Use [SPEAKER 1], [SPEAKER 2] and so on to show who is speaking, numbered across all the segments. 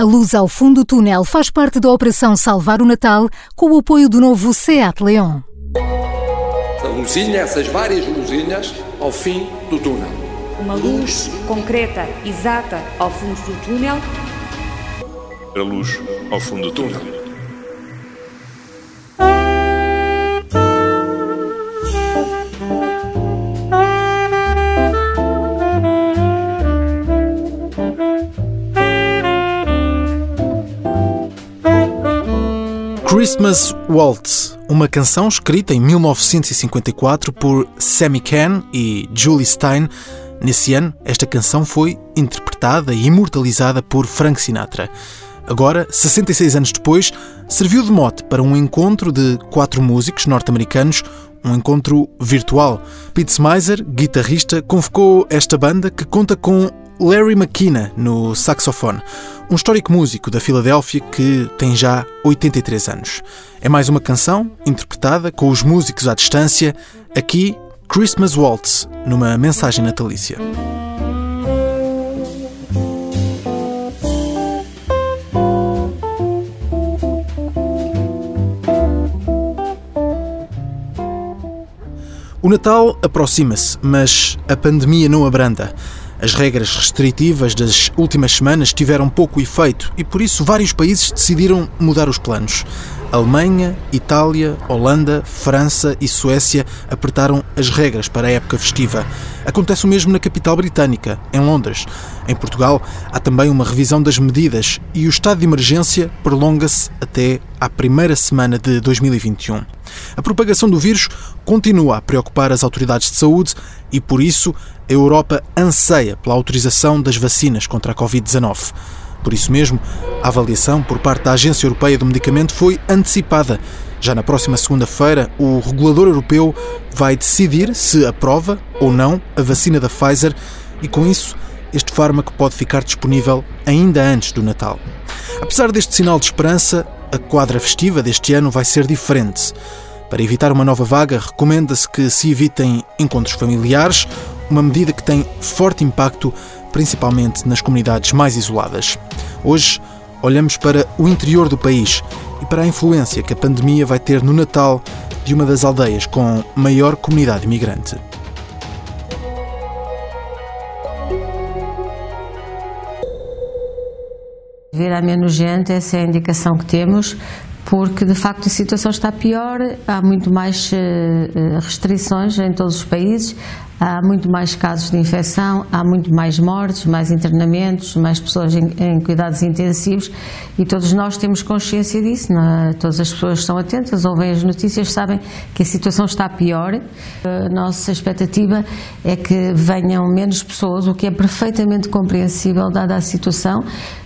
[SPEAKER 1] A luz ao fundo do túnel faz parte da Operação Salvar o Natal com o apoio do novo SEAT Leon.
[SPEAKER 2] A luzinha, essas várias luzinhas ao fim do túnel.
[SPEAKER 3] Uma luz concreta, exata, ao fundo do túnel.
[SPEAKER 4] A luz ao fundo do túnel.
[SPEAKER 5] Christmas Waltz, uma canção escrita em 1954 por Sammy Cahn e Julie Stein. Nesse ano, esta canção foi interpretada e imortalizada por Frank Sinatra. Agora, 66 anos depois, serviu de mote para um encontro de quatro músicos norte-americanos, um encontro virtual. Pete Smizer, guitarrista, convocou esta banda que conta com Larry McKenna no saxofone, um histórico músico da Filadélfia que tem já 83 anos. É mais uma canção interpretada com os músicos à distância, aqui Christmas Waltz, numa mensagem natalícia. O Natal aproxima-se, mas a pandemia não abranda. As regras restritivas das últimas semanas tiveram pouco efeito e por isso vários países decidiram mudar os planos. Alemanha, Itália, Holanda, França e Suécia apertaram as regras para a época festiva. Acontece o mesmo na capital britânica, em Londres. Em Portugal, há também uma revisão das medidas e o estado de emergência prolonga-se até à primeira semana de 2021. A propagação do vírus continua a preocupar as autoridades de saúde e, por isso, a Europa anseia pela autorização das vacinas contra a Covid-19. Por isso mesmo, a avaliação por parte da Agência Europeia do Medicamento foi antecipada. Já na próxima segunda-feira, o regulador europeu vai decidir se aprova ou não a vacina da Pfizer e, com isso, este fármaco pode ficar disponível ainda antes do Natal. Apesar deste sinal de esperança, a quadra festiva deste ano vai ser diferente. Para evitar uma nova vaga, recomenda-se que se evitem encontros familiares, uma medida que tem forte impacto principalmente nas comunidades mais isoladas. Hoje, olhamos para o interior do país e para a influência que a pandemia vai ter no Natal de uma das aldeias com maior comunidade imigrante.
[SPEAKER 6] Vir a menos gente, essa é a indicação que temos, porque de facto a situação está pior, há muito mais eh, restrições em todos os países, há muito mais casos de infecção, há muito mais mortes, mais internamentos, mais pessoas em, em cuidados intensivos e todos nós temos consciência disso, é? todas as pessoas estão atentas, ouvem as notícias, sabem que a situação está pior. A nossa expectativa é que venham menos pessoas, o que é perfeitamente compreensível dada a situação,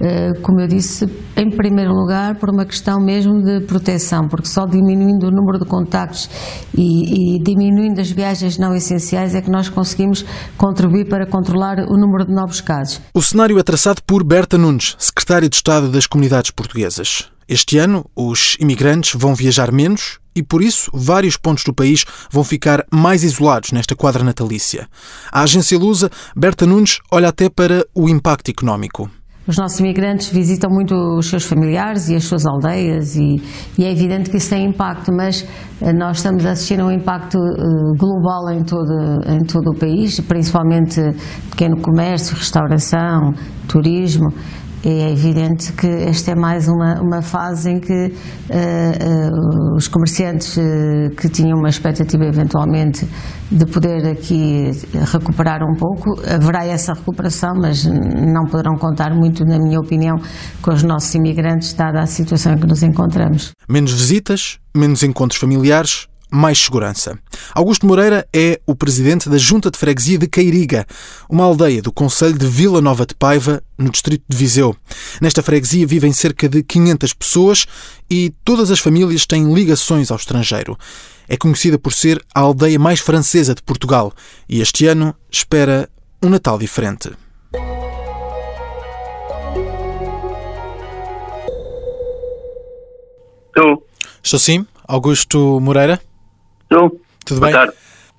[SPEAKER 6] eh, como eu disse, em primeiro lugar por uma questão mesmo de proteção, porque só diminuindo o número de contactos e, e diminuindo as viagens não essenciais é que nós nós conseguimos contribuir para controlar o número de novos casos.
[SPEAKER 5] O cenário é traçado por Berta Nunes, secretária de Estado das Comunidades Portuguesas. Este ano, os imigrantes vão viajar menos e, por isso, vários pontos do país vão ficar mais isolados nesta quadra natalícia. A agência Lusa, Berta Nunes, olha até para o impacto económico.
[SPEAKER 6] Os nossos imigrantes visitam muito os seus familiares e as suas aldeias e, e, é evidente que isso tem impacto, mas eh, nós estamos a assistir a um impacto uh, global em todo, em todo o país, principalmente pequeno comércio, restauração, turismo é evidente que esta é mais uma, uma fase em que uh, uh, os comerciantes uh, que tinham uma expectativa eventualmente de poder aqui recuperar um pouco, haverá essa recuperação, mas não poderão contar muito, na minha opinião, com os nossos imigrantes, dada a situação em que nos encontramos.
[SPEAKER 5] Menos visitas, menos encontros familiares, mais segurança. Augusto Moreira é o presidente da Junta de Freguesia de Cairiga, uma aldeia do Conselho de Vila Nova de Paiva, no distrito de Viseu. Nesta freguesia vivem cerca de 500 pessoas e todas as famílias têm ligações ao estrangeiro. É conhecida por ser a aldeia mais francesa de Portugal e este ano espera um Natal diferente.
[SPEAKER 7] Estou.
[SPEAKER 5] Estou sim, Augusto Moreira.
[SPEAKER 7] Estou.
[SPEAKER 5] Tudo
[SPEAKER 7] Boa
[SPEAKER 5] bem?
[SPEAKER 7] Tarde.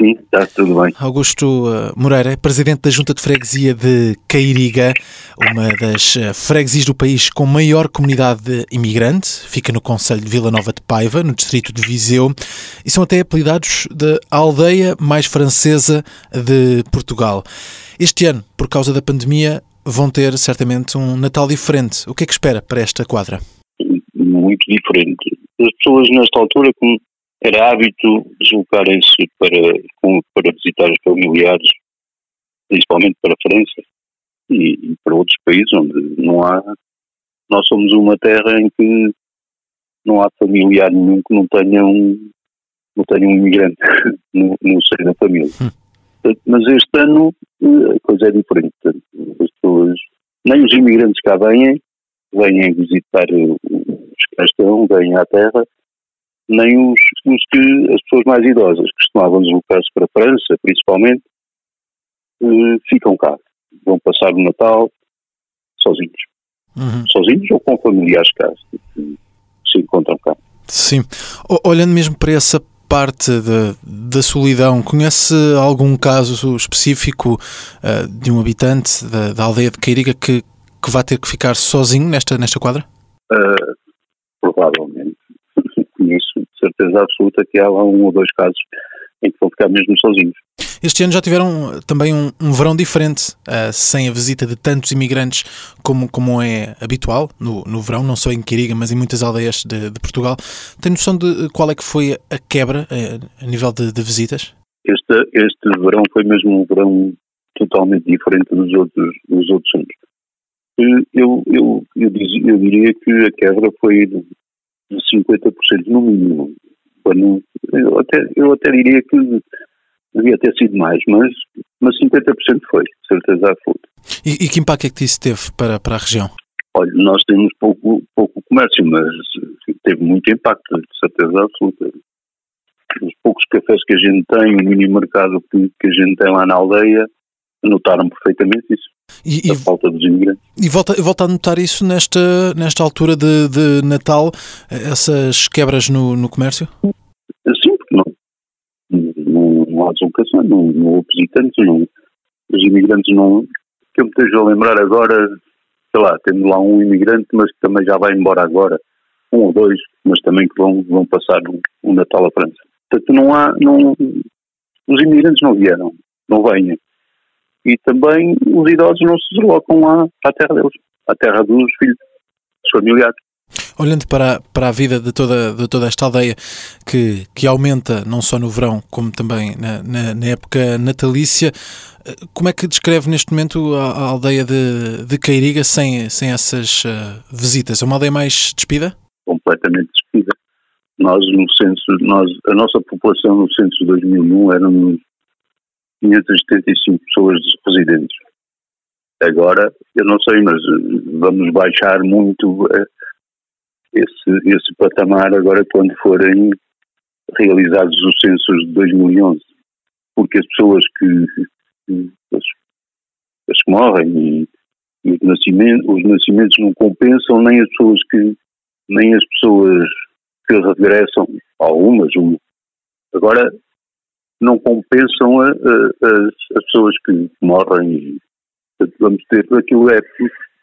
[SPEAKER 7] sim, está tudo bem.
[SPEAKER 5] Augusto uh, Moreira, presidente da Junta de Freguesia de Cairiga, uma das uh, freguesias do país com maior comunidade imigrante, fica no Conselho de Vila Nova de Paiva, no distrito de Viseu, e são até apelidados de aldeia mais francesa de Portugal. Este ano, por causa da pandemia, vão ter certamente um Natal diferente. O que é que espera para esta quadra?
[SPEAKER 7] Muito diferente. As pessoas nesta altura, como era hábito deslocarem-se para, para visitar os familiares, principalmente para a França e, e, para outros países onde não há. Nós somos uma terra em que não há familiar nenhum que não tenha um, não tenha um imigrante no, no seio da família. Hum. Mas este ano eh, a coisa é diferente. As pessoas, nem os imigrantes cá vêm, vêm visitar os que estão, vêm à terra, nem os, os que as pessoas mais idosas que costumavam deslocar-se para a França, principalmente, eh, ficam cá. Vão passar o Natal sozinhos. Uhum. Sozinhos ou com familiares cá, que se encontram cá.
[SPEAKER 5] Sim. Olhando mesmo para essa parte da, da solidão, conhece algum caso específico uh, de um habitante da, da, aldeia de Cairiga que, que vai ter que ficar sozinho nesta, nesta quadra?
[SPEAKER 7] Uh, provavelmente conheço de certeza absoluta que há lá um ou dois casos em que vão ficar mesmo sozinhos.
[SPEAKER 5] Este ano já tiveram também um, um verão diferente, uh, sem a visita de tantos imigrantes como, como é habitual no, no verão, não só em Quiriga, mas em muitas aldeias de, de Portugal. Tem noção de qual é que foi a quebra uh, a nível de, de, visitas?
[SPEAKER 7] Este, este verão foi mesmo um verão totalmente diferente dos outros, dos outros anos. Eu, eu, eu, diz, eu diria que a quebra foi de 50% no mínimo. Eu até, eu até diria que devia ter sido mais, mas, mas 50% foi, certeza absoluta.
[SPEAKER 5] E, e, que impacto é que isso teve para, para a região?
[SPEAKER 7] Olha, nós temos pouco, pouco comércio, mas teve muito impacto, de certeza absoluta. Os poucos cafés que a gente tem, o mini mercado que, que a gente tem lá na aldeia, notaram perfeitamente isso. E, a falta dos imigrantes.
[SPEAKER 5] E volta, volta a notar isso nesta, nesta altura de, de Natal, essas quebras no, no comércio?
[SPEAKER 7] Sim, porque não, não, não há deslocação, não, não houve visitantes, não, os imigrantes não. Que eu me esteja a lembrar agora, sei lá, temos lá um imigrante, mas que também já vai embora agora, um ou dois, mas também que vão, vão passar um, um Natal à França. Portanto, não há. Não, os imigrantes não vieram, não venham e também os idosos não se deslocam lá à terra deles, à terra dos filhos, dos familiares.
[SPEAKER 5] Olhando para, para a vida de toda, de toda esta aldeia, que, que aumenta não só no verão, como também na, na, na época natalícia, como é que descreve neste momento a, a aldeia de, de Cairiga sem, sem essas uh, visitas? É uma aldeia mais despida?
[SPEAKER 7] Completamente despida. Nós, no censo, nós, a nossa população no censo de 2001 éramos 575 pessoas residentes. Agora, eu não sei, mas eh, vamos baixar muito eh, esse, esse patamar agora quando forem realizados os censos de 2011. Porque as pessoas que, as, as que morrem e, e os, nascimentos, os nascimentos não compensam nem as pessoas que nem as pessoas que regressam, algumas, agora não compensam a, a, as, as, pessoas que morrem e vamos ter aquilo é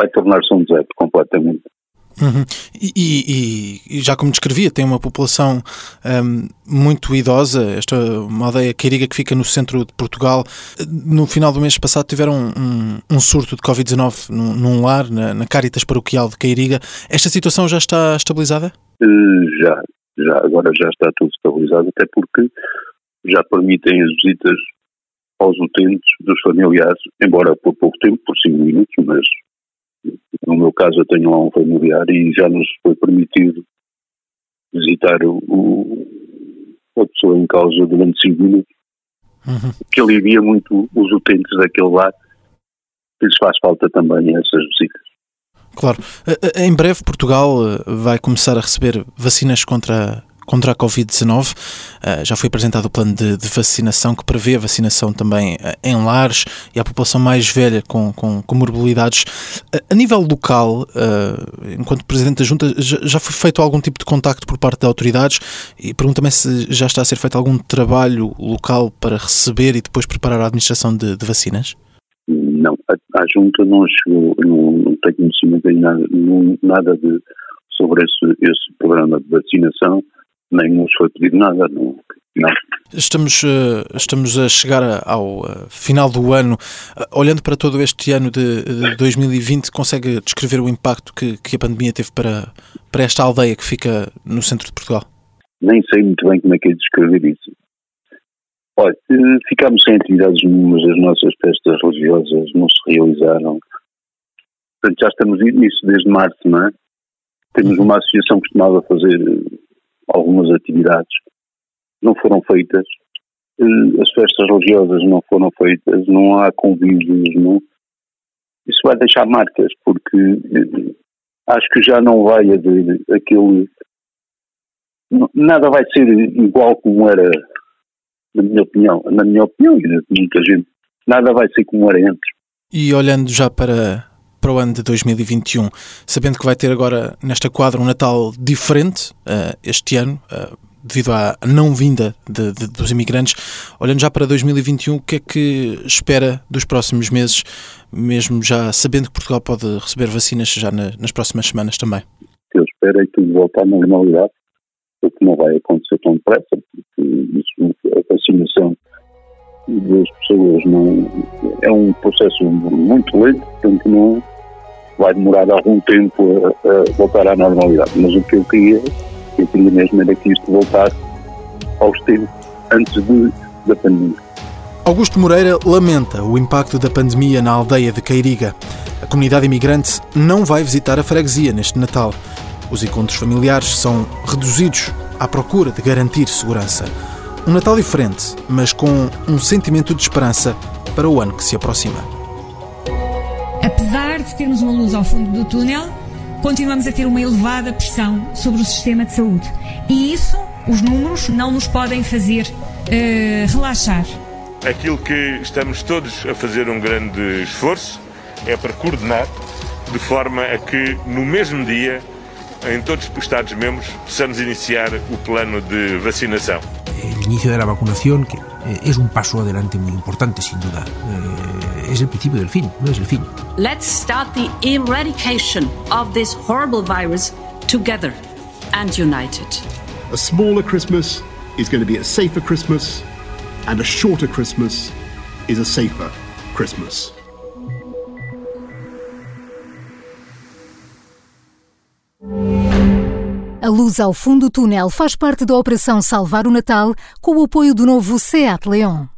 [SPEAKER 7] vai tornar-se um deserto completamente.
[SPEAKER 5] Uhum. E, e, e, já como descrevia, tem uma população um, muito idosa, esta uma aldeia Queiriga que fica no centro de Portugal. No final do mês passado tiveram um, um surto de Covid-19 num, num, lar, na, na Caritas Paroquial de Queiriga. Esta situação já está estabilizada?
[SPEAKER 7] Uh, já, já, agora já está tudo estabilizado, até porque já permitem as visitas aos utentes dos familiares, embora por pouco tempo, por 5 minutos, mas no meu caso eu tenho lá um familiar e já nos foi permitido visitar o, o a pessoa em causa durante 5 minutos, uhum. que alivia muito os utentes daquele lar, que lhes faz falta também essas visitas.
[SPEAKER 5] Claro. Em breve Portugal eh, vai começar a receber vacinas contra contra a Covid-19. Uh, já foi apresentado o plano de, de, vacinação que prevê a vacinação também uh, em lares e à população mais velha com, com comorbilidades. Uh, a nível local, enquanto Presidente da Junta, já, foi feito algum tipo de contacto por parte de autoridades e pergunto-me se já está a ser feito algum trabalho local para receber e depois preparar a administração de, de vacinas?
[SPEAKER 7] Não, a, a, Junta não chegou, não, não tem conhecimento em nada, não, nada de, sobre esse, esse programa de vacinação, nem nos foi pedido nada. Não, não.
[SPEAKER 5] Estamos, eh, estamos a chegar ao eh, final do ano. Eh, olhando para todo este ano de, de 2020, consegue descrever o impacto que, que a pandemia teve para, para esta aldeia que fica no centro de Portugal?
[SPEAKER 7] Nem sei muito bem como é que é descrever isso. Olha, ficámos sem atividades nenhumas, as nossas festas religiosas não se realizaram. Portanto, já estamos nisso desde março, não é? Temos uma associação que costumava fazer algumas atividades, não foram feitas. As festas religiosas não foram feitas, não há convívios, não. Isso vai deixar marcas, porque eh, acho que já não vai haver aquele. Nada vai ser igual como era na minha opinião, na minha opinião muita gente, nada vai ser como era antes.
[SPEAKER 5] E olhando já para, para o ano de 2021, sabendo que vai ter agora nesta quadra um Natal diferente uh, este ano, uh, devido à não vinda de, de, dos imigrantes, olhando já para 2021, o que é que espera dos próximos meses, mesmo já sabendo que Portugal pode receber vacinas já na, nas próximas semanas também?
[SPEAKER 7] O que eu espero é tudo volte à normalidade, o que não vai acontecer tão depressa, porque isso, a vacinação das pessoas não, é um processo muito lento, portanto não vai demorar algum tempo a, a voltar à normalidade. Mas o que eu queria, eu queria mesmo era que isto voltasse aos tempos antes de, da pandemia.
[SPEAKER 5] Augusto Moreira lamenta o impacto da pandemia na aldeia de Cairiga. A comunidade imigrante não vai visitar a freguesia neste Natal. Os encontros familiares são reduzidos à procura de garantir segurança. Um Natal diferente, mas com um sentimento de esperança para o ano que se aproxima.
[SPEAKER 8] Apesar de termos uma luz ao fundo do túnel, continuamos a ter uma elevada pressão sobre o sistema de saúde. E isso, os números, não nos podem fazer uh, relaxar.
[SPEAKER 4] Aquilo que estamos todos a fazer um grande esforço é para coordenar de forma a que no mesmo dia en todos los Estados miembros possamos iniciar el plano de vacunación.
[SPEAKER 9] El inicio de la vacunación que eh, es un paso adelante muy importante, sin duda. Eh, es el principio del fin, no es el fin.
[SPEAKER 10] Let's start the eradication of this horrible virus together and united.
[SPEAKER 11] A smaller Christmas is going to be a safer Christmas, and a shorter Christmas is a safer Christmas.
[SPEAKER 1] Luz ao fundo do túnel faz parte da Operação Salvar o Natal com o apoio do novo Seat Leon.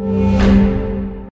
[SPEAKER 1] Thank you.